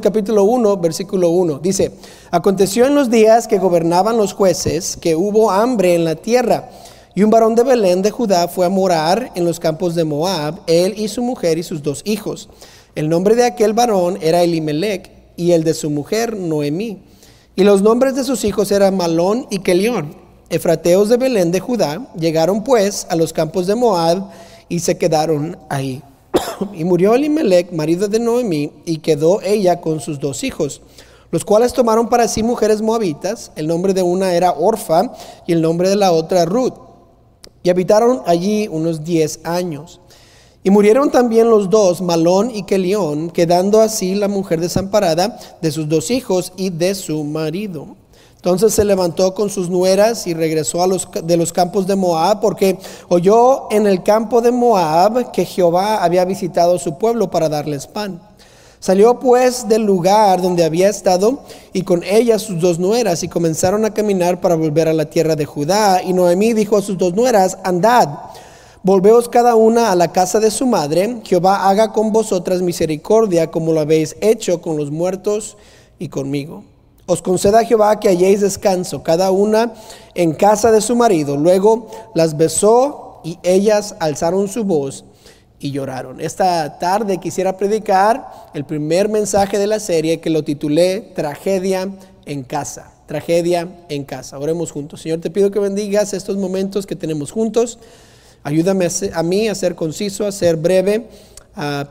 capítulo 1, versículo 1. Dice, aconteció en los días que gobernaban los jueces que hubo hambre en la tierra. Y un varón de Belén de Judá fue a morar en los campos de Moab, él y su mujer y sus dos hijos. El nombre de aquel varón era Elimelech y el de su mujer Noemí. Y los nombres de sus hijos eran Malón y Kelión. Efrateos de Belén de Judá llegaron pues a los campos de Moab y se quedaron ahí. y murió Elimelech, marido de Noemí, y quedó ella con sus dos hijos, los cuales tomaron para sí mujeres moabitas. El nombre de una era Orfa y el nombre de la otra Ruth. Y habitaron allí unos diez años. Y murieron también los dos, Malón y Kelión, quedando así la mujer desamparada de sus dos hijos y de su marido. Entonces se levantó con sus nueras y regresó a los, de los campos de Moab, porque oyó en el campo de Moab que Jehová había visitado su pueblo para darles pan. Salió pues del lugar donde había estado y con ella sus dos nueras y comenzaron a caminar para volver a la tierra de Judá. Y Noemí dijo a sus dos nueras, andad Volveos cada una a la casa de su madre, Jehová haga con vosotras misericordia como lo habéis hecho con los muertos y conmigo. Os conceda Jehová que halléis descanso, cada una en casa de su marido. Luego las besó y ellas alzaron su voz y lloraron. Esta tarde quisiera predicar el primer mensaje de la serie que lo titulé Tragedia en casa. Tragedia en casa. Oremos juntos. Señor, te pido que bendigas estos momentos que tenemos juntos. Ayúdame a, mí a ser conciso, a ser breve,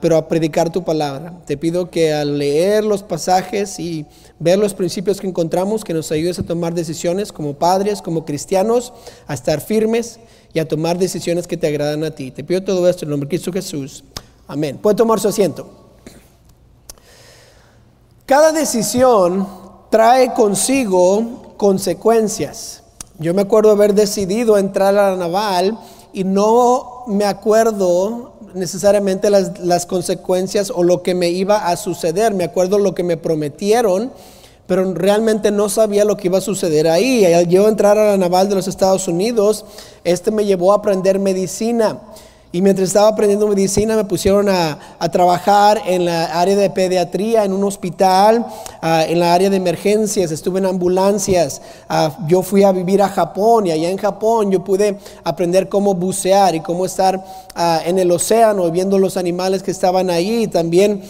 pero a predicar tu palabra. Te pido que al leer los pasajes y ver los principios que encontramos, que nos ayudes a tomar decisiones como padres, como cristianos, a estar firmes y a tomar decisiones que te agradan a ti. Te pido todo esto en el nombre de Cristo Jesús. Amén. Puede tomar su asiento. Cada decisión trae consigo consecuencias. Yo me acuerdo haber decidido entrar a la naval y no me acuerdo necesariamente las, consecuencias o lo que me iba a suceder. Me acuerdo lo que me prometieron, pero realmente no sabía lo que iba a suceder ahí. Al yo entrar a la naval de los Estados Unidos, este me llevó a aprender medicina. Y mientras estaba aprendiendo medicina me pusieron a, trabajar en la área de pediatría, en un hospital, ah, en la área de emergencias, estuve en ambulancias. Ah, yo fui a vivir a Japón y allá en Japón yo pude aprender cómo bucear y cómo estar ah, en el océano viendo los animales que estaban ahí. También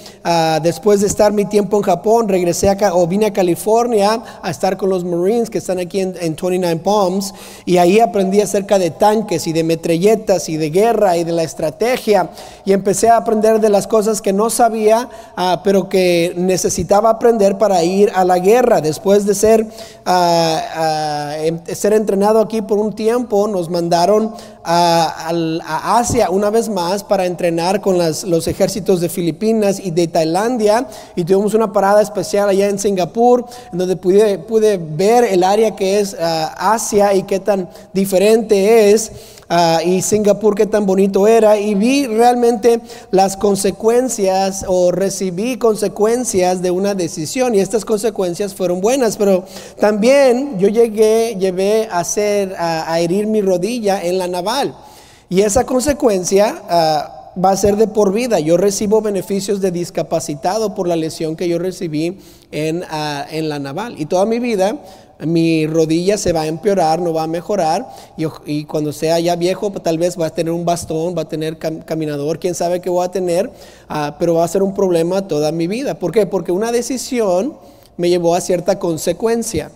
después de estar mi tiempo en Japón, regresé acá o vine a California a estar con los Marines que están aquí en, en 29 Palms y ahí aprendí acerca de tanques y de metralletas y de guerra y de la estrategia y empecé a aprender de las cosas que no sabía, ah, pero que necesitaba aprender para ir a la guerra. Después de ser, em, ser entrenado aquí por un tiempo, nos mandaron a, Asia una vez más para entrenar con los ejércitos de Filipinas y de Tailandia y tuvimos una parada especial allá en Singapur, en donde pude, pude ver el área que es Asia y qué tan diferente es. Ah, y Singapur qué tan bonito era y vi realmente las consecuencias o recibí consecuencias de una decisión y estas consecuencias fueron buenas, pero también yo llegué, llevé a hacer, a, herir mi rodilla en la naval y esa consecuencia... Ah, va a ser de por vida. Yo recibo beneficios de discapacitado por la lesión que yo recibí en, ah, en la naval. Y toda mi vida mi rodilla se va a empeorar, no va a mejorar, y, cuando sea ya viejo, pues, tal vez va a tener un bastón, va a tener caminador, quién sabe qué voy a tener, ah, pero va a ser un problema toda mi vida. ¿Por qué? Porque una decisión me llevó a cierta consecuencia.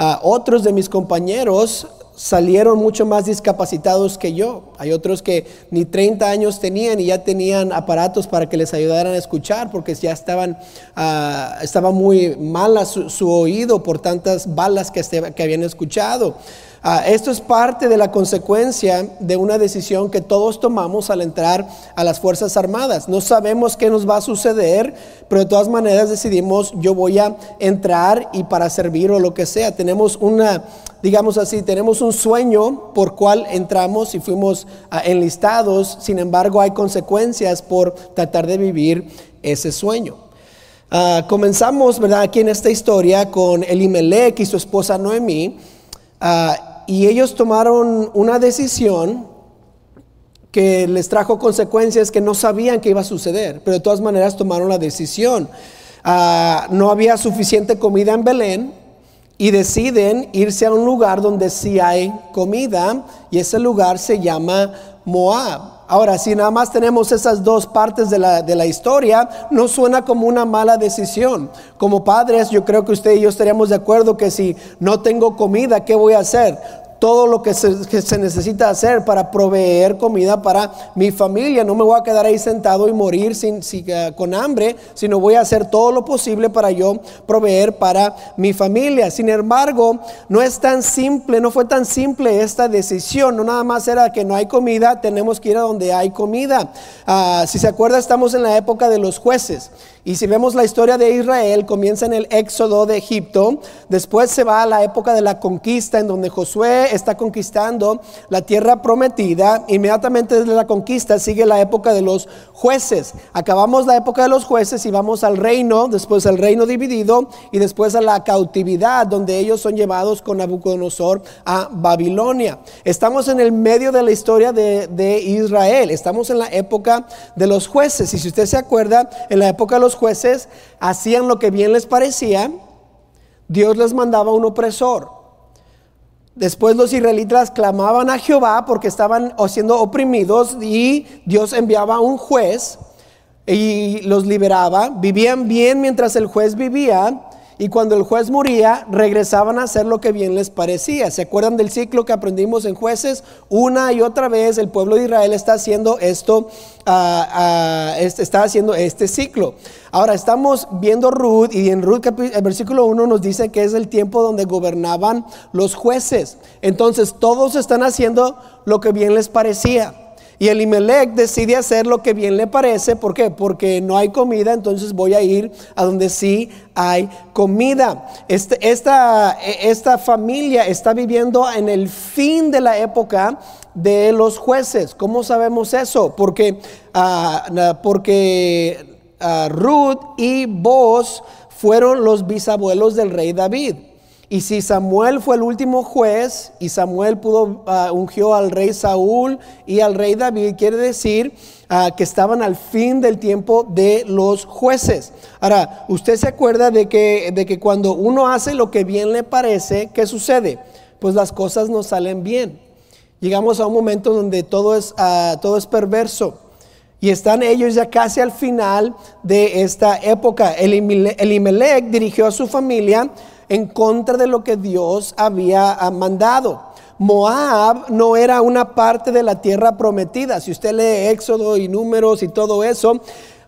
a otros de mis compañeros salieron mucho más discapacitados que yo. Hay otros que ni 30 años tenían y ya tenían aparatos para que les ayudaran a escuchar porque ya estaban, uh, estaba muy mala su, oído por tantas balas que, que habían escuchado. Ah, esto es parte de la consecuencia de una decisión que todos tomamos al entrar a las Fuerzas Armadas. No sabemos qué nos va a suceder, pero de todas maneras decidimos yo voy a entrar y para servir o lo que sea. Tenemos una, digamos así, tenemos un sueño por cual entramos y fuimos ah, enlistados, sin embargo hay consecuencias por tratar de vivir ese sueño. Ah, comenzamos, ¿verdad? Aquí en esta historia con Elimelech y su esposa Noemí y ellos tomaron una decisión que les trajo consecuencias que no sabían que iba a suceder, pero de todas maneras tomaron la decisión. ah, no había suficiente comida en Belén y deciden irse a un lugar donde sí hay comida y ese lugar se llama Moab. Ahora, si nada más tenemos esas dos partes de la, de la, historia, no suena como una mala decisión. Como padres, yo creo que usted y yo estaríamos de acuerdo que si no tengo comida, ¿qué voy a hacer? Todo lo que se, necesita hacer para proveer comida para mi familia. No me voy a quedar ahí sentado y morir sin, eh, con hambre, sino voy a hacer todo lo posible para yo proveer para mi familia. Sin embargo, no es tan simple, no fue tan simple esta decisión. No nada más era que no hay comida, tenemos que ir a donde hay comida. Ah, si se acuerda, estamos en la época de los jueces. Y si vemos la historia de Israel, comienza en el éxodo de Egipto, después se va a la época de la conquista, en donde Josué está conquistando la tierra prometida, inmediatamente desde la conquista sigue la época de los jueces. Acabamos la época de los jueces y vamos al reino, después al reino dividido y después a la cautividad, donde ellos son llevados con Nabucodonosor a Babilonia. Estamos en el medio de la historia de, de Israel, estamos en la época de los jueces. Y si usted se acuerda, en la época de los jueces hacían lo que bien les parecía, Dios les mandaba un opresor. Después los israelitas clamaban a Jehová porque estaban siendo oprimidos y Dios enviaba un juez y los liberaba. Vivían bien mientras el juez vivía y cuando el juez moría, regresaban a hacer lo que bien les parecía. ¿Se acuerdan del ciclo que aprendimos en jueces? Una y otra vez el pueblo de Israel está haciendo esto, ah, ah, este, está haciendo este ciclo. Ahora estamos viendo Ruth y en Ruth el versículo 1 nos dice que es el tiempo donde gobernaban los jueces. Entonces todos están haciendo lo que bien les parecía. Y Elimelech decide hacer lo que bien le parece. ¿Por qué? Porque no hay comida, entonces voy a ir a donde sí hay comida. Este, esta, esta familia está viviendo en el fin de la época de los jueces. ¿Cómo sabemos eso? Porque, ah, porque ah, Ruth y Boz fueron los bisabuelos del rey David. Y si Samuel fue el último juez y Samuel pudo uh, ungió al rey Saúl y al rey David, quiere decir uh, que estaban al fin del tiempo de los jueces. Ahora, usted se acuerda de que, de que cuando uno hace lo que bien le parece, ¿qué sucede? Pues las cosas no salen bien. Llegamos a un momento donde todo es, uh, todo es perverso. Y están ellos ya casi al final de esta época. Elimelech dirigió a su familia en contra de lo que Dios había ah, mandado. Moab no era una parte de la tierra prometida. Si usted lee Éxodo y números y todo eso,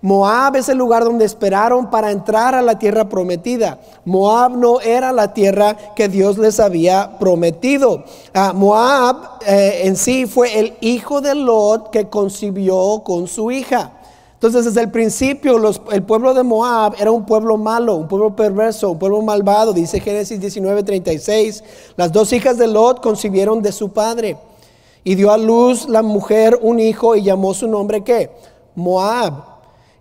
Moab es el lugar donde esperaron para entrar a la tierra prometida. Moab no era la tierra que Dios les había prometido. Ah, Moab eh, en sí fue el hijo de Lot que concibió con su hija. Entonces, desde el principio, el pueblo de Moab era un pueblo malo, un pueblo perverso, un pueblo malvado. Dice Génesis 19:36. Las dos hijas de Lot concibieron de su padre. Y dio a luz la mujer un hijo y llamó su nombre ¿qué? Moab,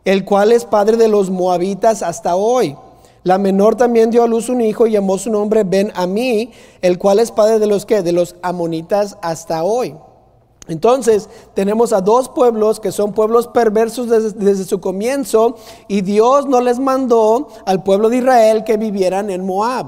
el cual es padre de los moabitas hasta hoy. La menor también dio a luz un hijo y llamó su nombre Ben Amí, el cual es padre de los ¿qué? De los amonitas hasta hoy. Entonces tenemos a dos pueblos que son pueblos perversos desde, su comienzo y Dios no les mandó al pueblo de Israel que vivieran en Moab.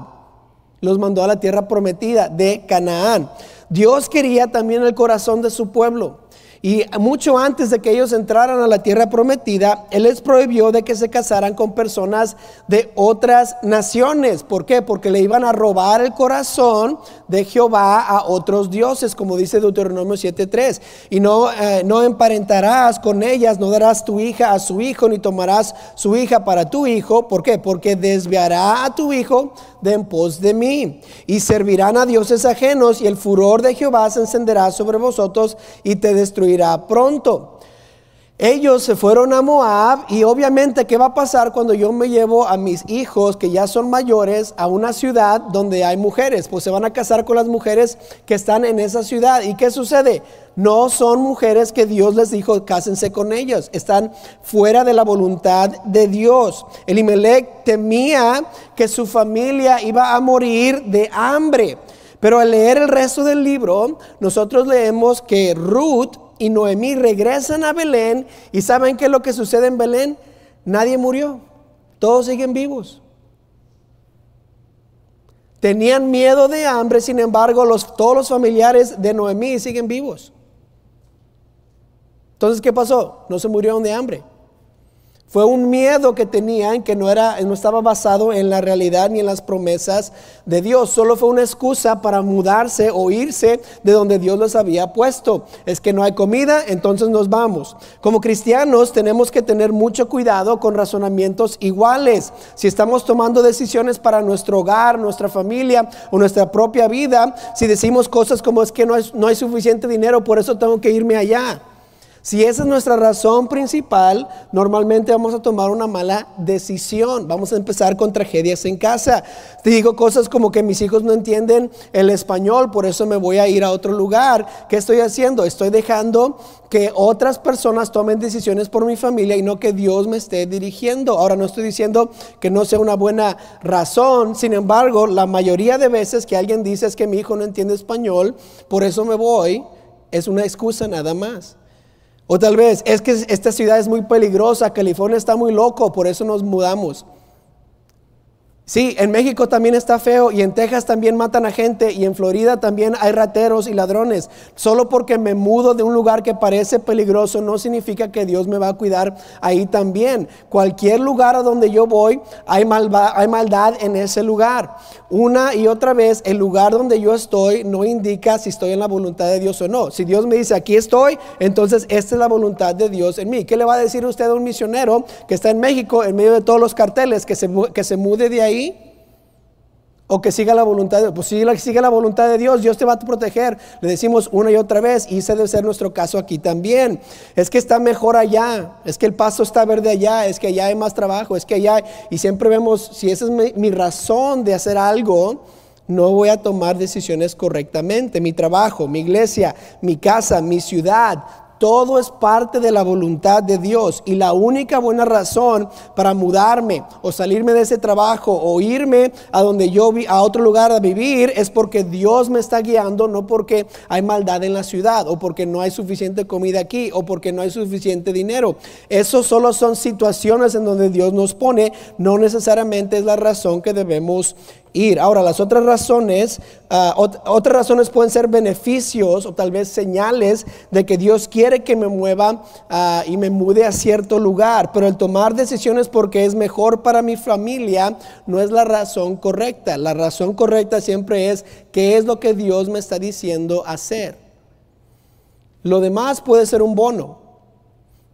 Los mandó a la tierra prometida de Canaán. Dios quería también el corazón de su pueblo. Y mucho antes de que ellos entraran a la tierra prometida, Él les prohibió de que se casaran con personas de otras naciones. ¿Por qué? Porque le iban a robar el corazón de Jehová a otros dioses, como dice Deuteronomio 7.3. Y no, eh, no emparentarás con ellas, no darás tu hija a su hijo, ni tomarás su hija para tu hijo. ¿Por qué? Porque desviará a tu hijo de en pos de mí. Y servirán a dioses ajenos, y el furor de Jehová se encenderá sobre vosotros y te destruirá pronto. Ellos se fueron a Moab y obviamente ¿qué va a pasar cuando yo me llevo a mis hijos que ya son mayores a una ciudad donde hay mujeres? Pues se van a casar con las mujeres que están en esa ciudad. ¿Y qué sucede? No son mujeres que Dios les dijo cásense con ellos. Están fuera de la voluntad de Dios. Elimelech temía que su familia iba a morir de hambre. Pero al leer el resto del libro, nosotros leemos que Ruth y Noemí regresan a Belén y ¿saben qué es lo que sucede en Belén? Nadie murió. Todos siguen vivos. Tenían miedo de hambre, sin embargo, los, todos los familiares de Noemí siguen vivos. Entonces, ¿qué pasó? No se murieron de hambre. Fue un miedo que tenían que no, era, no estaba basado en la realidad ni en las promesas de Dios. Solo fue una excusa para mudarse o irse de donde Dios los había puesto. Es que no hay comida, entonces nos vamos. Como cristianos tenemos que tener mucho cuidado con razonamientos iguales. Si estamos tomando decisiones para nuestro hogar, nuestra familia o nuestra propia vida, si decimos cosas como es que no, no hay suficiente dinero, por eso tengo que irme allá. Si esa es nuestra razón principal, normalmente vamos a tomar una mala decisión. Vamos a empezar con tragedias en casa. Te digo cosas como que mis hijos no entienden el español, por eso me voy a ir a otro lugar. ¿Qué estoy haciendo? Estoy dejando que otras personas tomen decisiones por mi familia y no que Dios me esté dirigiendo. Ahora no estoy diciendo que no sea una buena razón, sin embargo, la mayoría de veces que alguien dice es que mi hijo no entiende español, por eso me voy, es una excusa nada más. O tal vez es que esta ciudad es muy peligrosa, California está muy loco, por eso nos mudamos. Sí, en México también está feo y en Texas también matan a gente y en Florida también hay rateros y ladrones. Solo porque me mudo de un lugar que parece peligroso no significa que Dios me va a cuidar ahí también. Cualquier lugar a donde yo voy hay, hay maldad en ese lugar. Una y otra vez el lugar donde yo estoy no indica si estoy en la voluntad de Dios o no. Si Dios me dice aquí estoy, entonces esta es la voluntad de Dios en mí. ¿Qué le va a decir usted a un misionero que está en México en medio de todos los carteles que se, que se mude de ahí? O que siga la voluntad de Dios. Pues si sigue la voluntad de Dios, Dios te va a proteger. Le decimos una y otra vez, y ese debe ser nuestro caso aquí también. Es que está mejor allá, es que el paso está verde allá, es que allá hay más trabajo, es que allá, y siempre vemos, si esa es mi razón de hacer algo, no voy a tomar decisiones correctamente. Mi trabajo, mi iglesia, mi casa, mi ciudad, todo es parte de la voluntad de Dios y la única buena razón para mudarme o salirme de ese trabajo o irme a donde yo vi, a otro lugar a vivir es porque Dios me está guiando, no porque hay maldad en la ciudad o porque no hay suficiente comida aquí o porque no hay suficiente dinero. Eso solo son situaciones en donde Dios nos pone, no necesariamente es la razón que debemos ir. Ahora, las otras razones, ah, otras razones pueden ser beneficios o tal vez señales de que Dios quiere que me mueva ah, y me mude a cierto lugar, pero el tomar decisiones porque es mejor para mi familia no es la razón correcta. La razón correcta siempre es qué es lo que Dios me está diciendo hacer. Lo demás puede ser un bono.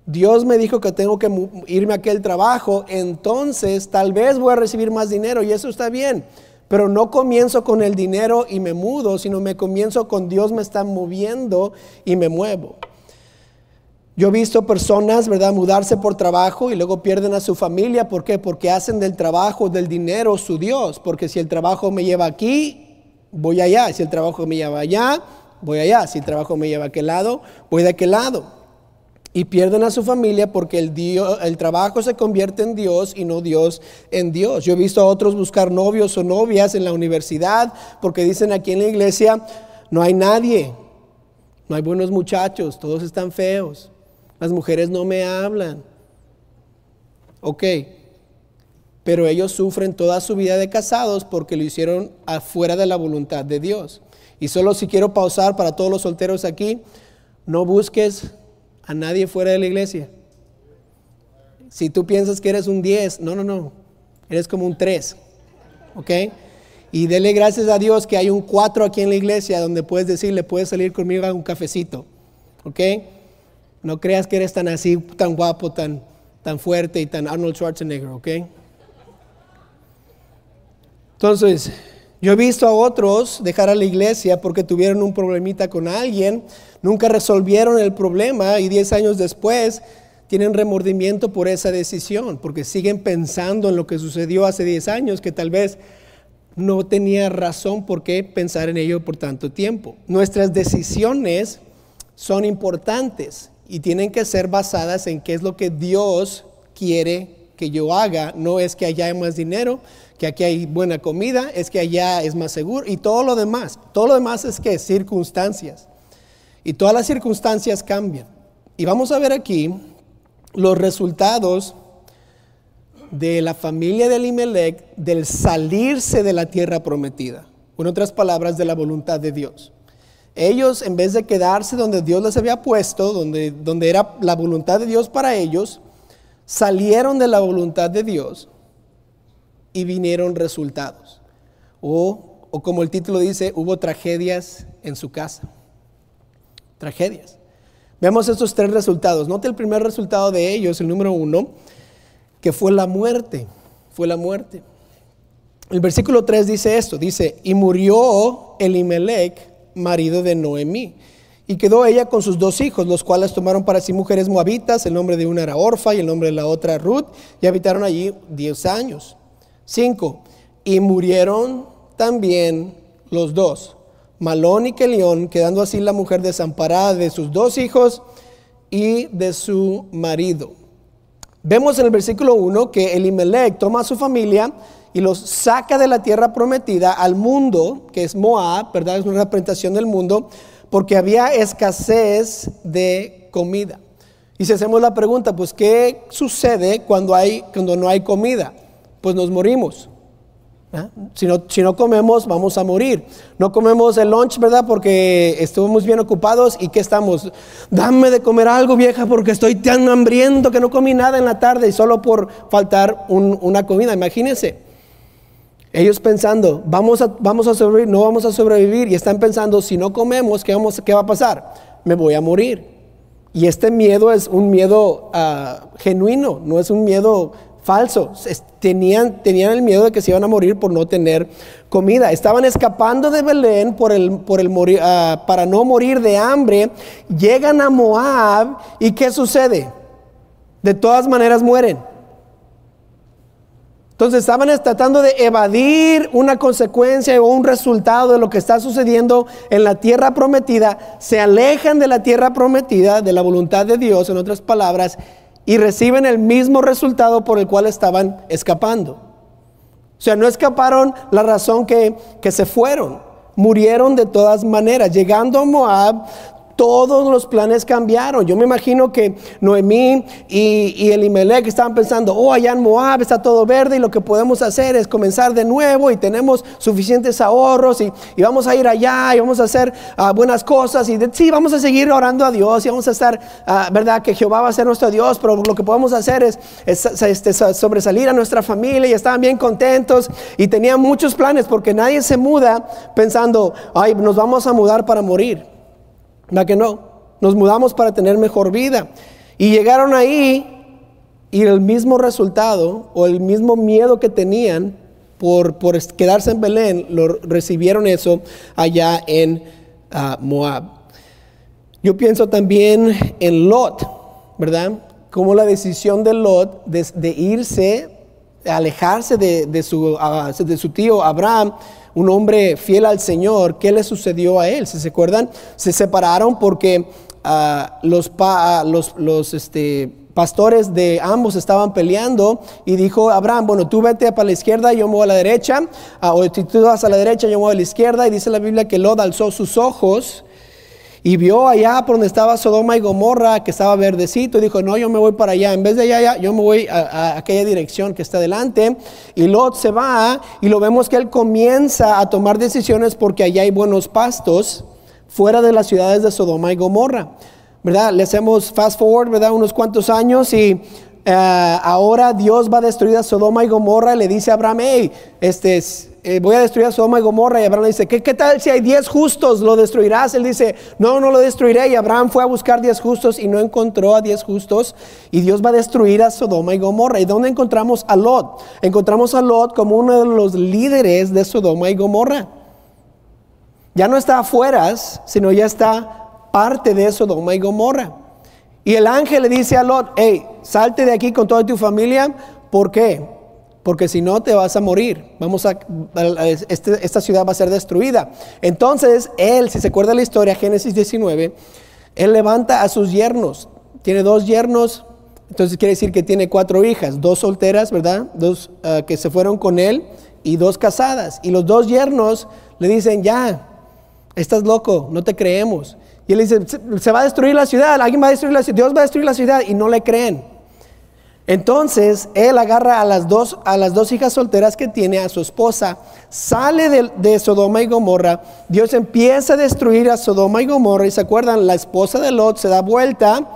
Dios me dijo que tengo que irme a aquel trabajo, entonces tal vez voy a recibir más dinero y eso está bien. Pero no comienzo con el dinero y me mudo, sino me comienzo con Dios me está moviendo y me muevo. Yo he visto personas, ¿verdad?, mudarse por trabajo y luego pierden a su familia. ¿Por qué? Porque hacen del trabajo, del dinero su Dios. Porque si el trabajo me lleva aquí, voy allá. Si el trabajo me lleva allá, voy allá. Si el trabajo me lleva a aquel lado, voy de aquel lado y pierden a su familia porque el, el trabajo se convierte en Dios y no Dios en Dios. Yo he visto a otros buscar novios o novias en la universidad porque dicen aquí en la iglesia, no hay nadie, no hay buenos muchachos, todos están feos, las mujeres no me hablan. Ok, pero ellos sufren toda su vida de casados porque lo hicieron afuera de la voluntad de Dios. Y solo si quiero pausar para todos los solteros aquí, no busques a nadie fuera de la iglesia. Si tú piensas que eres un 10, no, no, no, eres como un 3, ¿ok? Y dele gracias a Dios que hay un 4 aquí en la iglesia donde puedes decirle, puedes salir conmigo a un cafecito, ¿ok? No creas que eres tan así, tan guapo, tan, tan fuerte y tan Arnold Schwarzenegger, ¿ok? Entonces, yo he visto a otros dejar a la iglesia porque tuvieron un problemita con alguien, nunca resolvieron el problema y 10 años después tienen remordimiento por esa decisión, porque siguen pensando en lo que sucedió hace 10 años, que tal vez no tenía razón por qué pensar en ello por tanto tiempo. Nuestras decisiones son importantes y tienen que ser basadas en qué es lo que Dios quiere que yo haga. No es que allá hay más dinero, que aquí hay buena comida, es que allá es más seguro y todo lo demás. Todo lo demás es que circunstancias. Y todas las circunstancias cambian. Y vamos a ver aquí los resultados de la familia de Elimelech del salirse de la tierra prometida. En otras palabras, de la voluntad de Dios. Ellos, en vez de quedarse donde Dios les había puesto, donde, donde era la voluntad de Dios para ellos, salieron de la voluntad de Dios y vinieron resultados. O, o como el título dice, hubo tragedias en su casa. Tragedias. Veamos estos tres resultados. Note el primer resultado de ellos, el número uno, que fue la muerte. Fue la muerte. El versículo 3 dice esto, dice, y murió Elimelech, marido de Noemí. Y quedó ella con sus dos hijos, los cuales tomaron para sí mujeres moabitas, el nombre de una era Orfa y el nombre de la otra Ruth, y habitaron allí diez años. Cinco, y murieron también los dos, Malón y Kelión, quedando así la mujer desamparada de sus dos hijos y de su marido. Vemos en el versículo 1 que Elimelech toma a su familia y los saca de la tierra prometida al mundo, que es Moab, ¿verdad? Es una representación del mundo, porque había escasez de comida. Y si hacemos la pregunta, pues ¿qué sucede cuando, hay, cuando no hay comida? Pues nos morimos. ¿Ah? Si, no, comemos, vamos a morir. No comemos el lunch, ¿verdad? Porque estuvimos bien ocupados y ¿qué estamos? Dame de comer algo, vieja, porque estoy tan hambriento que no comí nada en la tarde y solo por faltar una comida. Imagínense. Ellos pensando, vamos a, vamos a sobrevivir, no vamos a sobrevivir. Y están pensando, si no comemos, ¿qué, vamos, qué va a pasar? Me voy a morir. Y este miedo es un miedo ah, genuino, no es un miedo falso. Tenían, tenían el miedo de que se iban a morir por no tener comida. Estaban escapando de Belén por el, por el morir, ah, para no morir de hambre. Llegan a Moab y ¿qué sucede? De todas maneras mueren. Entonces estaban tratando de evadir una consecuencia o un resultado de lo que está sucediendo en la tierra prometida. Se alejan de la tierra prometida, de la voluntad de Dios, en otras palabras, y reciben el mismo resultado por el cual estaban escapando. O sea, no escaparon la razón que, que se fueron, murieron de todas maneras. Llegando a Moab, todos los planes cambiaron. Yo me imagino que Noemí y, y Elimelech estaban pensando, oh, allá en Moab está todo verde y lo que podemos hacer es comenzar de nuevo y tenemos suficientes ahorros y, vamos a ir allá y vamos a hacer ah, buenas cosas y sí, vamos a seguir orando a Dios y vamos a estar, ah, ¿verdad? Que Jehová va a ser nuestro Dios, pero lo que podemos hacer es, este, sobresalir a nuestra familia y estaban bien contentos y tenían muchos planes porque nadie se muda pensando, ay, nos vamos a mudar para morir. ¿Va que no? Nos mudamos para tener mejor vida. Y llegaron ahí y el mismo resultado o el mismo miedo que tenían por, por quedarse en Belén, lo recibieron eso allá en ah, Moab. Yo pienso también en Lot, ¿verdad? Como la decisión de Lot de, irse, alejarse de, de, su, ah, de su tío Abraham, un hombre fiel al Señor, ¿qué le sucedió a él? ¿Se, se acuerdan? Se separaron porque ah, los, ah, los, los este, pastores de ambos estaban peleando y dijo Abraham, bueno, tú vete para la izquierda, yo me voy a la derecha, o si tú vas a la derecha, yo me voy a la izquierda, y dice la Biblia que Lot alzó sus ojos y vio allá por donde estaba Sodoma y Gomorra, que estaba verdecito, y dijo, no, yo me voy para allá. En vez de allá, yo me voy a, aquella dirección que está adelante. Y Lot se va y lo vemos que él comienza a tomar decisiones porque allá hay buenos pastos fuera de las ciudades de Sodoma y Gomorra. ¿Verdad? Le hacemos fast forward, ¿verdad? Unos cuantos años y eh, ahora Dios va a destruir a Sodoma y Gomorra y le dice a Abraham, hey, este eh, voy a destruir a Sodoma y Gomorra. Y Abraham le dice, ¿qué, ¿qué, tal si hay diez justos? ¿Lo destruirás? Él dice, no, no lo destruiré. Y Abraham fue a buscar diez justos y no encontró a diez justos. Y Dios va a destruir a Sodoma y Gomorra. ¿Y dónde encontramos a Lot? Encontramos a Lot como uno de los líderes de Sodoma y Gomorra. Ya no está afuera, sino ya está parte de Sodoma y Gomorra. Y el ángel le dice a Lot, hey, salte de aquí con toda tu familia. ¿Por qué? porque si no te vas a morir. Vamos a, este, esta ciudad va a ser destruida. Entonces, él, si se acuerda la historia, Génesis 19, él levanta a sus yernos. Tiene dos yernos, entonces quiere decir que tiene cuatro hijas, dos solteras, ¿verdad? Dos ah, que se fueron con él y dos casadas. Y los dos yernos le dicen, ya, estás loco, no te creemos. Y él dice, se va a destruir la ciudad, alguien va a destruir la ciudad, Dios va a destruir la ciudad y no le creen. Entonces él agarra a las dos, a las dos hijas solteras que tiene, a su esposa, sale de, Sodoma y Gomorra. Dios empieza a destruir a Sodoma y Gomorra. Y se acuerdan, la esposa de Lot se da vuelta,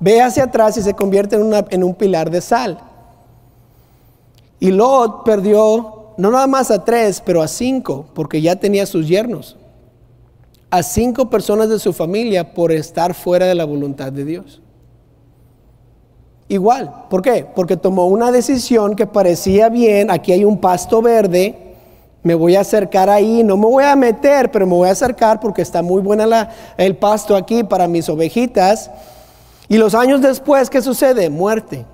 ve hacia atrás y se convierte en, en un pilar de sal. Y Lot perdió no nada más a tres, pero a cinco, porque ya tenía sus yernos. A cinco personas de su familia por estar fuera de la voluntad de Dios. Igual, ¿por qué? Porque tomó una decisión que parecía bien, aquí hay un pasto verde, me voy a acercar ahí, no me voy a meter, pero me voy a acercar porque está muy buena la, el pasto aquí para mis ovejitas. Y los años después, ¿qué sucede? Muerte,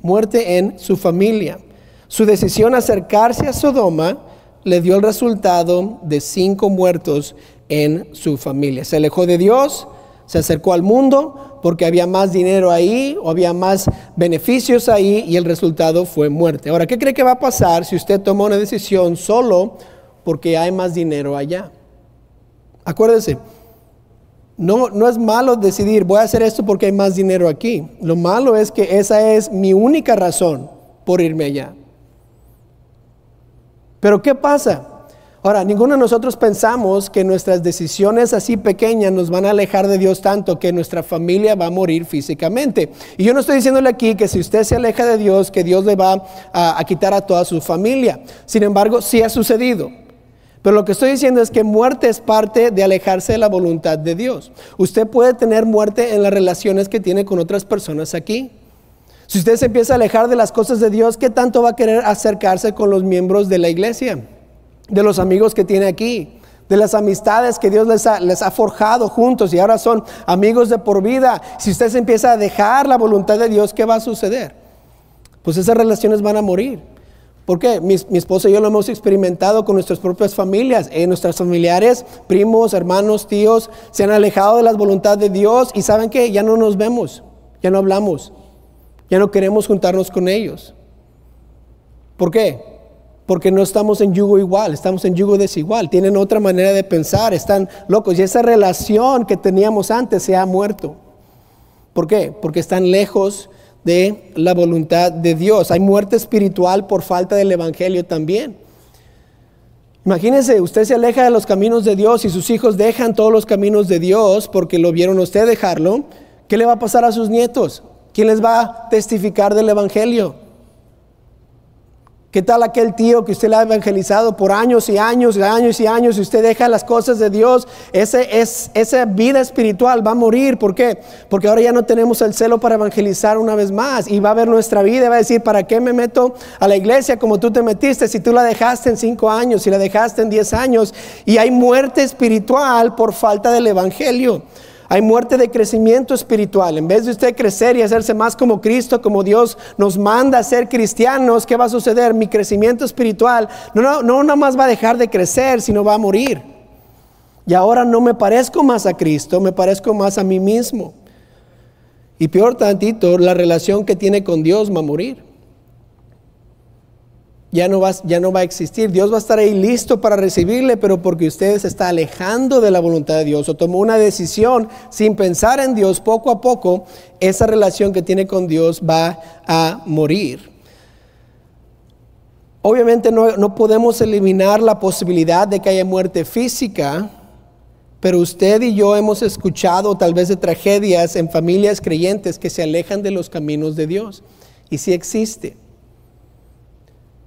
muerte en su familia. Su decisión acercarse a Sodoma le dio el resultado de cinco muertos en su familia. Se alejó de Dios, se acercó al mundo porque había más dinero ahí o había más beneficios ahí y el resultado fue muerte. Ahora, ¿qué cree que va a pasar si usted toma una decisión solo porque hay más dinero allá? Acuérdese, no, no es malo decidir, voy a hacer esto porque hay más dinero aquí. Lo malo es que esa es mi única razón por irme allá. Pero ¿qué pasa? Ahora, ninguno de nosotros pensamos que nuestras decisiones así pequeñas nos van a alejar de Dios tanto que nuestra familia va a morir físicamente. Y yo no estoy diciéndole aquí que si usted se aleja de Dios, que Dios le va a, quitar a toda su familia. Sin embargo, sí ha sucedido. Pero lo que estoy diciendo es que muerte es parte de alejarse de la voluntad de Dios. Usted puede tener muerte en las relaciones que tiene con otras personas aquí. Si usted se empieza a alejar de las cosas de Dios, ¿qué tanto va a querer acercarse con los miembros de la iglesia? De los amigos que tiene aquí, de las amistades que Dios les ha, forjado juntos y ahora son amigos de por vida. Si usted se empieza a dejar la voluntad de Dios, ¿qué va a suceder? Pues esas relaciones van a morir. ¿Por qué? Mi, mi esposa y yo lo hemos experimentado con nuestras propias familias. Eh, nuestros familiares, primos, hermanos, tíos, se han alejado de la voluntad de Dios y saben que ya no nos vemos, ya no hablamos, ya no queremos juntarnos con ellos. ¿Por qué? Porque no estamos en yugo igual, estamos en yugo desigual, tienen otra manera de pensar, están locos y esa relación que teníamos antes se ha muerto. ¿Por qué? Porque están lejos de la voluntad de Dios. Hay muerte espiritual por falta del Evangelio también. Imagínense, usted se aleja de los caminos de Dios y sus hijos dejan todos los caminos de Dios porque lo vieron usted dejarlo. ¿Qué le va a pasar a sus nietos? ¿Quién les va a testificar del Evangelio? ¿Qué tal aquel tío que usted le ha evangelizado por años y años y años y años y usted deja las cosas de Dios? Ese, es, esa vida espiritual va a morir. ¿Por qué? Porque ahora ya no tenemos el celo para evangelizar una vez más y va a ver nuestra vida y va a decir, ¿para qué me meto a la iglesia como tú te metiste si tú la dejaste en cinco años, si la dejaste en diez años? Y hay muerte espiritual por falta del evangelio. Hay muerte de crecimiento espiritual. En vez de usted crecer y hacerse más como Cristo, como Dios nos manda a ser cristianos, ¿qué va a suceder? Mi crecimiento espiritual no, no, no nada más va a dejar de crecer, sino va a morir. Y ahora no me parezco más a Cristo, me parezco más a mí mismo. Y peor tantito, la relación que tiene con Dios va a morir ya no, va, ya no va a existir. Dios va a estar ahí listo para recibirle, pero porque usted se está alejando de la voluntad de Dios o tomó una decisión sin pensar en Dios, poco a poco esa relación que tiene con Dios va a morir. Obviamente no, no podemos eliminar la posibilidad de que haya muerte física, pero usted y yo hemos escuchado tal vez de tragedias en familias creyentes que se alejan de los caminos de Dios. Y sí existe.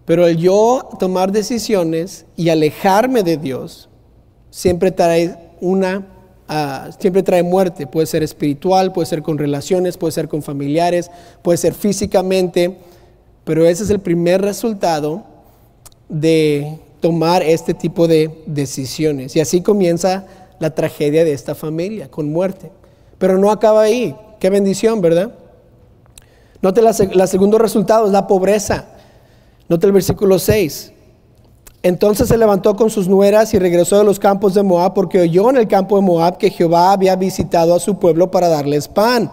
Pero el yo tomar decisiones y alejarme de Dios siempre trae una, uh, siempre trae muerte. Puede ser espiritual, puede ser con relaciones, puede ser con familiares, puede ser físicamente. Pero ese es el primer resultado de tomar este tipo de decisiones. Y así comienza la tragedia de esta familia, con muerte. Pero no acaba ahí. Qué bendición, ¿verdad? Note la segundo resultado es la pobreza. Nota el versículo 6. Entonces se levantó con sus nueras y regresó de los campos de Moab porque oyó en el campo de Moab que Jehová había visitado a su pueblo para darles pan.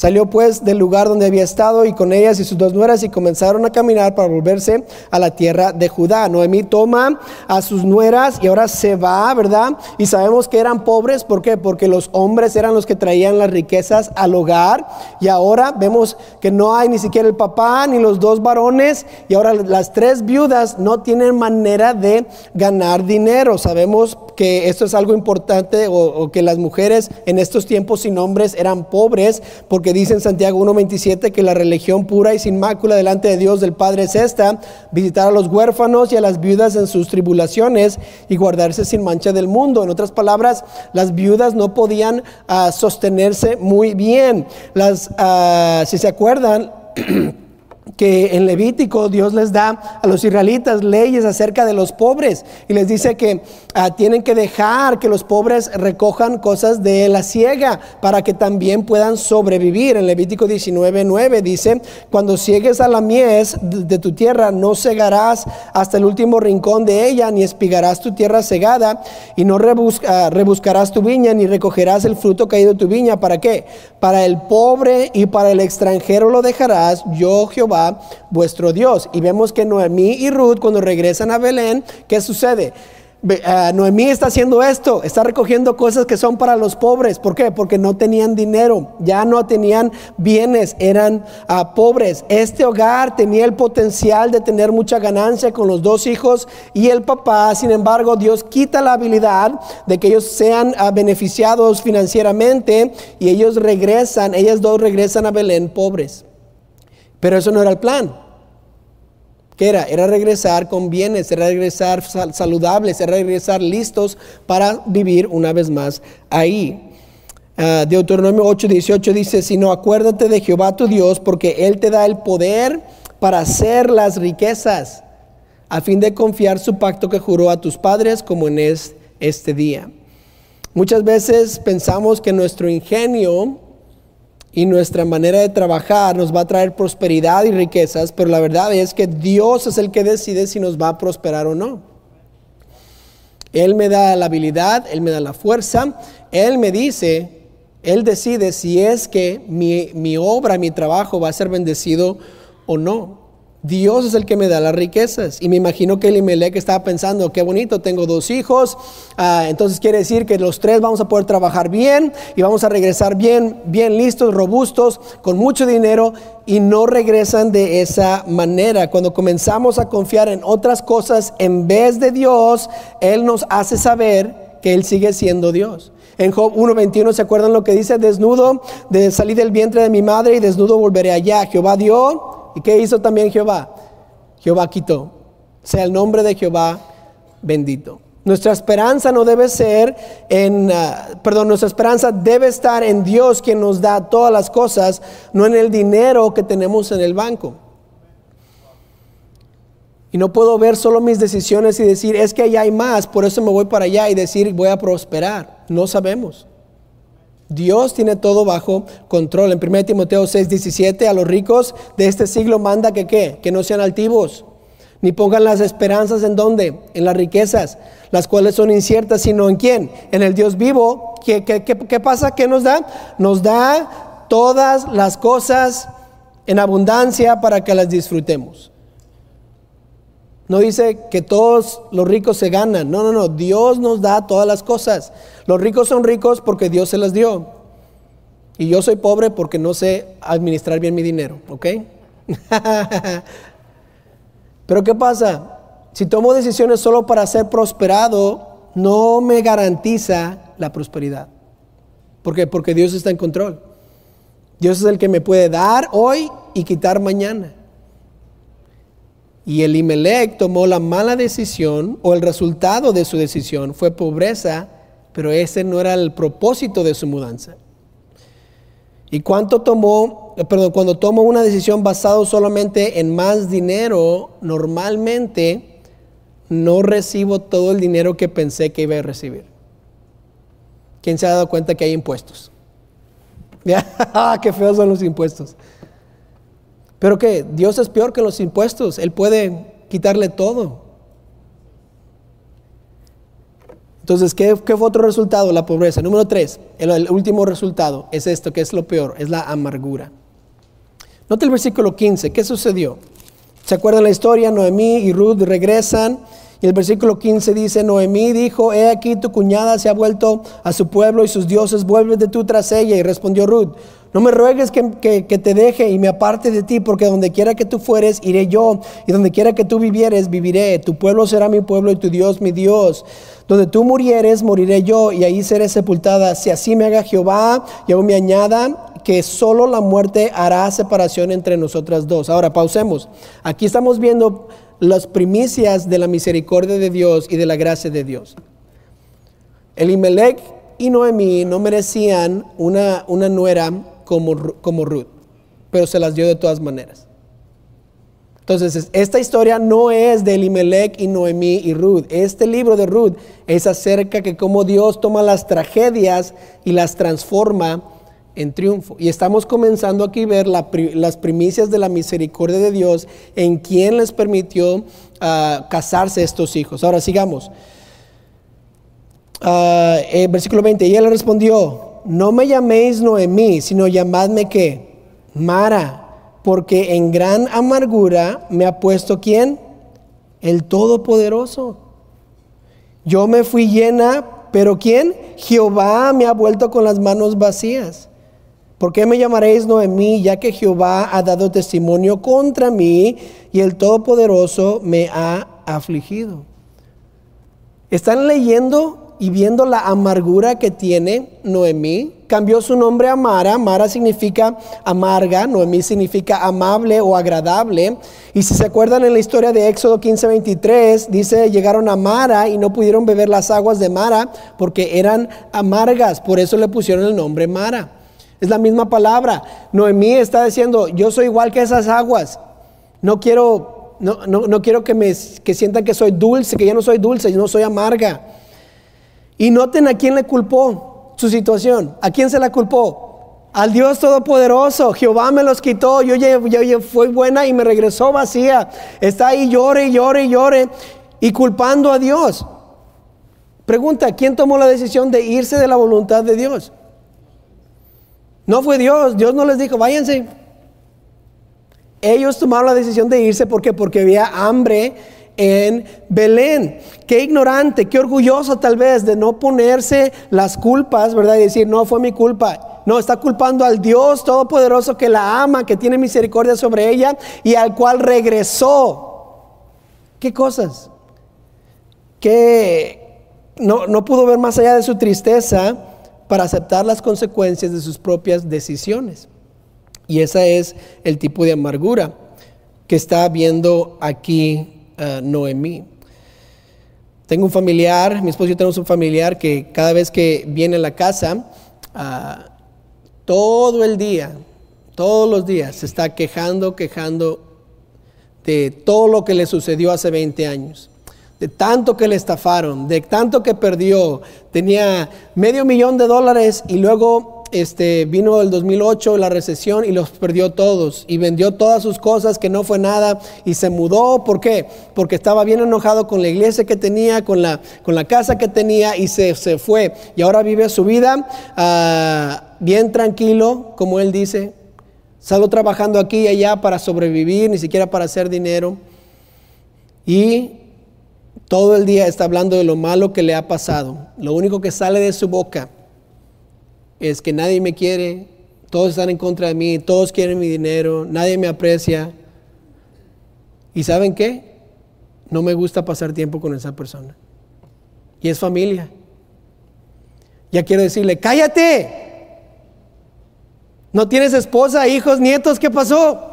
Salió pues del lugar donde había estado y con ellas y sus dos nueras y comenzaron a caminar para volverse a la tierra de Judá. Noemí toma a sus nueras y ahora se va, ¿verdad? Y sabemos que eran pobres, ¿por qué? Porque los hombres eran los que traían las riquezas al hogar y ahora vemos que no hay ni siquiera el papá ni los dos varones y ahora las tres viudas no tienen manera de ganar dinero. Sabemos que esto es algo importante o, que las mujeres en estos tiempos sin hombres eran pobres porque dice en Santiago 1.27 que la religión pura y sin mácula delante de Dios del Padre es esta, visitar a los huérfanos y a las viudas en sus tribulaciones y guardarse sin mancha del mundo. En otras palabras, las viudas no podían ah, sostenerse muy bien. Las, ah, si se acuerdan, que en Levítico Dios les da a los israelitas leyes acerca de los pobres y les dice que ah, tienen que dejar que los pobres recojan cosas de la ciega para que también puedan sobrevivir. En Levítico 19:9 dice, cuando ciegues a la mies de tu tierra, no cegarás hasta el último rincón de ella, ni espigarás tu tierra cegada, y no rebusca, rebuscarás tu viña, ni recogerás el fruto caído de tu viña. ¿Para qué? Para el pobre y para el extranjero lo dejarás, yo Jehová vuestro Dios. Y vemos que Noemí y Ruth cuando regresan a Belén, ¿qué sucede? Ah, Noemí está haciendo esto, está recogiendo cosas que son para los pobres. ¿Por qué? Porque no tenían dinero, ya no tenían bienes, eran ah, pobres. Este hogar tenía el potencial de tener mucha ganancia con los dos hijos y el papá. Sin embargo, Dios quita la habilidad de que ellos sean ah, beneficiados financieramente y ellos regresan, ellas dos regresan a Belén pobres. Pero eso no era el plan. ¿Qué era? Era regresar con bienes, era regresar saludables, era regresar listos para vivir una vez más ahí. Uh, Deuteronomio 8, 18 dice, sino acuérdate de Jehová tu Dios, porque Él te da el poder para hacer las riquezas, a fin de confiar su pacto que juró a tus padres como en este día. Muchas veces pensamos que nuestro ingenio y nuestra manera de trabajar nos va a traer prosperidad y riquezas, pero la verdad es que Dios es el que decide si nos va a prosperar o no. Él me da la habilidad, Él me da la fuerza, Él me dice, Él decide si es que mi, mi obra, mi trabajo va a ser bendecido o no. Dios es el que me da las riquezas. Y me imagino que Elimelech estaba pensando, qué bonito, tengo dos hijos, ah, entonces quiere decir que los tres vamos a poder trabajar bien y vamos a regresar bien, bien listos, robustos, con mucho dinero y no regresan de esa manera. Cuando comenzamos a confiar en otras cosas en vez de Dios, Él nos hace saber que Él sigue siendo Dios. En Job 1.21, ¿se acuerdan lo que dice? Desnudo, de salir del vientre de mi madre y desnudo volveré allá. Jehová dio ¿Y qué hizo también Jehová? Jehová quitó. Sea el nombre de Jehová bendito. Nuestra esperanza no debe ser en, ah, perdón, nuestra esperanza debe estar en Dios quien nos da todas las cosas, no en el dinero que tenemos en el banco. Y no puedo ver solo mis decisiones y decir, es que allá hay más, por eso me voy para allá y decir, voy a prosperar. No sabemos. Dios tiene todo bajo control. En 1 Timoteo 6, 17, a los ricos de este siglo manda que qué? Que no sean altivos, ni pongan las esperanzas en dónde? En las riquezas, las cuales son inciertas, sino en quién? En el Dios vivo. ¿Qué, qué, qué pasa? ¿Qué nos da? Nos da todas las cosas en abundancia para que las disfrutemos. No dice que todos los ricos se ganan. No, no, no. Dios nos da todas las cosas. Los ricos son ricos porque Dios se las dio. Y yo soy pobre porque no sé administrar bien mi dinero. ¿Ok? Pero ¿qué pasa? Si tomo decisiones solo para ser prosperado, no me garantiza la prosperidad. ¿Por qué? Porque Dios está en control. Dios es el que me puede dar hoy y quitar mañana. Y Elimelech tomó la mala decisión, o el resultado de su decisión fue pobreza, pero ese no era el propósito de su mudanza. ¿Y cuánto tomó, perdón, cuando tomo una decisión basada solamente en más dinero, normalmente no recibo todo el dinero que pensé que iba a recibir? ¿Quién se ha dado cuenta que hay impuestos? ¡Ah, qué feos son los impuestos! Pero que Dios es peor que los impuestos, Él puede quitarle todo. Entonces, ¿qué, fue otro resultado? La pobreza. Número tres, el, último resultado es esto, que es lo peor, es la amargura. Nota el versículo 15, ¿qué sucedió? ¿Se acuerdan la historia? Noemí y Ruth regresan. Y el versículo 15 dice, Noemí dijo, he aquí tu cuñada se ha vuelto a su pueblo y sus dioses, de tú tras ella. Y respondió Ruth, no me ruegues que, que, te deje y me aparte de ti, porque donde quiera que tú fueres, iré yo, y donde quiera que tú vivieres, viviré. Tu pueblo será mi pueblo y tu Dios mi Dios. Donde tú murieres, moriré yo, y ahí seré sepultada. Si así me haga Jehová y aún me añada, que solo la muerte hará separación entre nosotras dos. Ahora, pausemos. Aquí estamos viendo las primicias de la misericordia de Dios y de la gracia de Dios. Elimelech y Noemí no merecían una, una nuera como, Ruth, pero se las dio de todas maneras. Entonces, esta historia no es de Elimelech y Noemí y Ruth. Este libro de Ruth es acerca de cómo Dios toma las tragedias y las transforma en triunfo. Y estamos comenzando aquí a ver las primicias de la misericordia de Dios en quien les permitió ah, casarse estos hijos. Ahora sigamos. Uh, versículo 20, y él respondió, no me llaméis Noemí, sino llamadme que Mara, porque en gran amargura me ha puesto quién? El Todopoderoso. Yo me fui llena, pero ¿quién? Jehová me ha vuelto con las manos vacías. ¿Por qué me llamaréis Noemí, ya que Jehová ha dado testimonio contra mí y el Todopoderoso me ha afligido? ¿Están leyendo y viendo la amargura que tiene Noemí, cambió su nombre a Mara. Mara significa amarga, Noemí significa amable o agradable. Y si se acuerdan en la historia de Éxodo 15, 23, dice, llegaron a Mara y no pudieron beber las aguas de Mara porque eran amargas, por eso le pusieron el nombre Mara. Es la misma palabra. Noemí está diciendo, yo soy igual que esas aguas. No quiero, no, no, quiero que, me, que sientan que soy dulce, que yo no soy dulce, yo no soy amarga. Y noten a quién le culpó su situación. ¿A quién se la culpó? Al Dios Todopoderoso. Jehová me los quitó. Yo, yo, fui buena y me regresó vacía. Está ahí llore, llore, llore. Y culpando a Dios. Pregunta, ¿quién tomó la decisión de irse de la voluntad de Dios? No fue Dios. Dios no les dijo, váyanse. Ellos tomaron la decisión de irse porque porque había hambre en Belén. Qué ignorante, qué orgulloso tal vez de no ponerse las culpas, ¿verdad? Y decir, no fue mi culpa. No, está culpando al Dios Todopoderoso que la ama, que tiene misericordia sobre ella y al cual regresó. ¿Qué cosas? Que no, no pudo ver más allá de su tristeza para aceptar las consecuencias de sus propias decisiones. Y ese es el tipo de amargura que está viendo aquí eh, Noemí. Tengo un familiar, mi esposo y yo tenemos un familiar que cada vez que viene a la casa, ah, todo el día, todos los días, se está quejando, quejando de todo lo que le sucedió hace 20 años de tanto que le estafaron, de tanto que perdió. Tenía medio millón de dólares y luego este, vino el 2008 la recesión y los perdió todos y vendió todas sus cosas que no fue nada y se mudó. ¿Por qué? Porque estaba bien enojado con la iglesia que tenía, con la, con la casa que tenía y se, se fue. Y ahora vive su vida ah, bien tranquilo, como él dice. Salgo trabajando aquí y allá para sobrevivir, ni siquiera para hacer dinero. Y todo el día está hablando de lo malo que le ha pasado. Lo único que sale de su boca es que nadie me quiere, todos están en contra de mí, todos quieren mi dinero, nadie me aprecia. ¿Y saben qué? No me gusta pasar tiempo con esa persona. Y es familia. Ya quiero decirle, cállate. No tienes esposa, hijos, nietos, ¿qué pasó?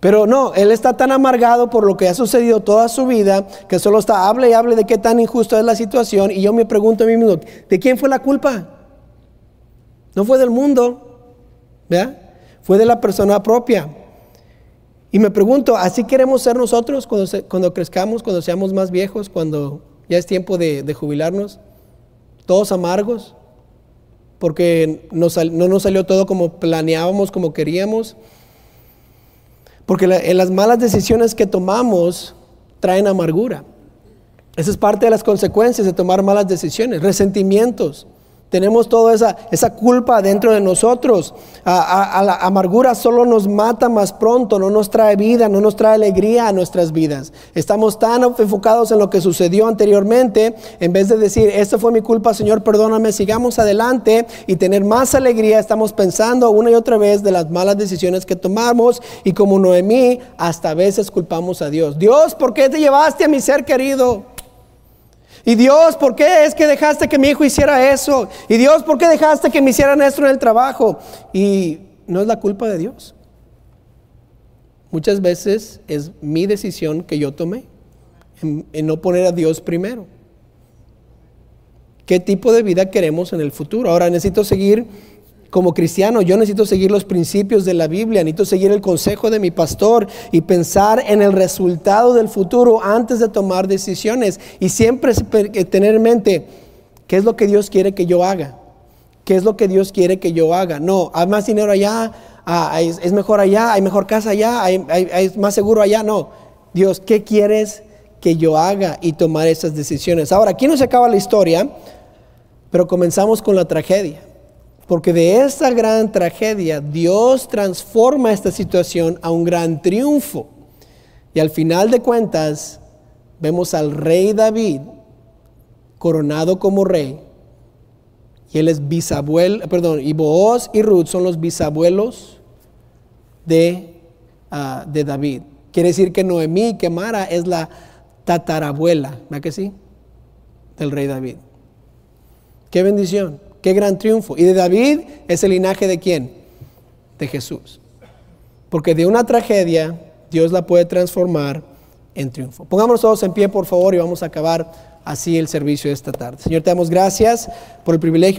Pero no, él está tan amargado por lo que ha sucedido toda su vida que solo está, hable y hable de qué tan injusta es la situación. Y yo me pregunto a mí mismo, ¿de quién fue la culpa? No fue del mundo, Fue de la persona propia. Y me pregunto, ¿así queremos ser nosotros cuando, cuando crezcamos, cuando seamos más viejos, cuando ya es tiempo de, jubilarnos? Todos amargos, porque no nos salió todo como planeábamos, como queríamos. Porque en las malas decisiones que tomamos traen amargura. Esa es parte de las consecuencias de tomar malas decisiones, resentimientos. Tenemos toda esa, esa culpa dentro de nosotros. La amargura solo nos mata más pronto, no nos trae vida, no nos trae alegría a nuestras vidas. Estamos tan enfocados en lo que sucedió anteriormente, en vez de decir, esta fue mi culpa, Señor, perdóname, sigamos adelante y tener más alegría, estamos pensando una y otra vez de las malas decisiones que tomamos y como Noemí, hasta veces culpamos a Dios. Dios, ¿por qué te llevaste a mi ser querido? Y Dios, ¿por qué es que dejaste que mi hijo hiciera eso? Y Dios, ¿por qué dejaste que me hicieran esto en el trabajo? Y no es la culpa de Dios. Muchas veces es mi decisión que yo tomé en, en no poner a Dios primero. ¿Qué tipo de vida queremos en el futuro? Ahora necesito seguir como cristiano, yo necesito seguir los principios de la Biblia, necesito seguir el consejo de mi pastor y pensar en el resultado del futuro antes de tomar decisiones y siempre tener en mente qué es lo que Dios quiere que yo haga, qué es lo que Dios quiere que yo haga. No, hay más dinero allá, ah, es, mejor allá, hay mejor casa allá, hay más seguro allá. No, Dios, ¿qué quieres que yo haga y tomar esas decisiones? Ahora, aquí no se acaba la historia, pero comenzamos con la tragedia. Porque de esta gran tragedia Dios transforma esta situación a un gran triunfo. Y al final de cuentas vemos al rey David coronado como rey. Y él es bisabuelo, perdón, y Booz y Ruth son los bisabuelos de, ah, de David. Quiere decir que Noemí, que Mara es la tatarabuela, ¿verdad que sí? Del rey David. Qué bendición. Qué gran triunfo. Y de David es el linaje de quién? De Jesús. Porque de una tragedia Dios la puede transformar en triunfo. Pongámonos todos en pie, por favor, y vamos a acabar así el servicio de esta tarde. Señor, te damos gracias por el privilegio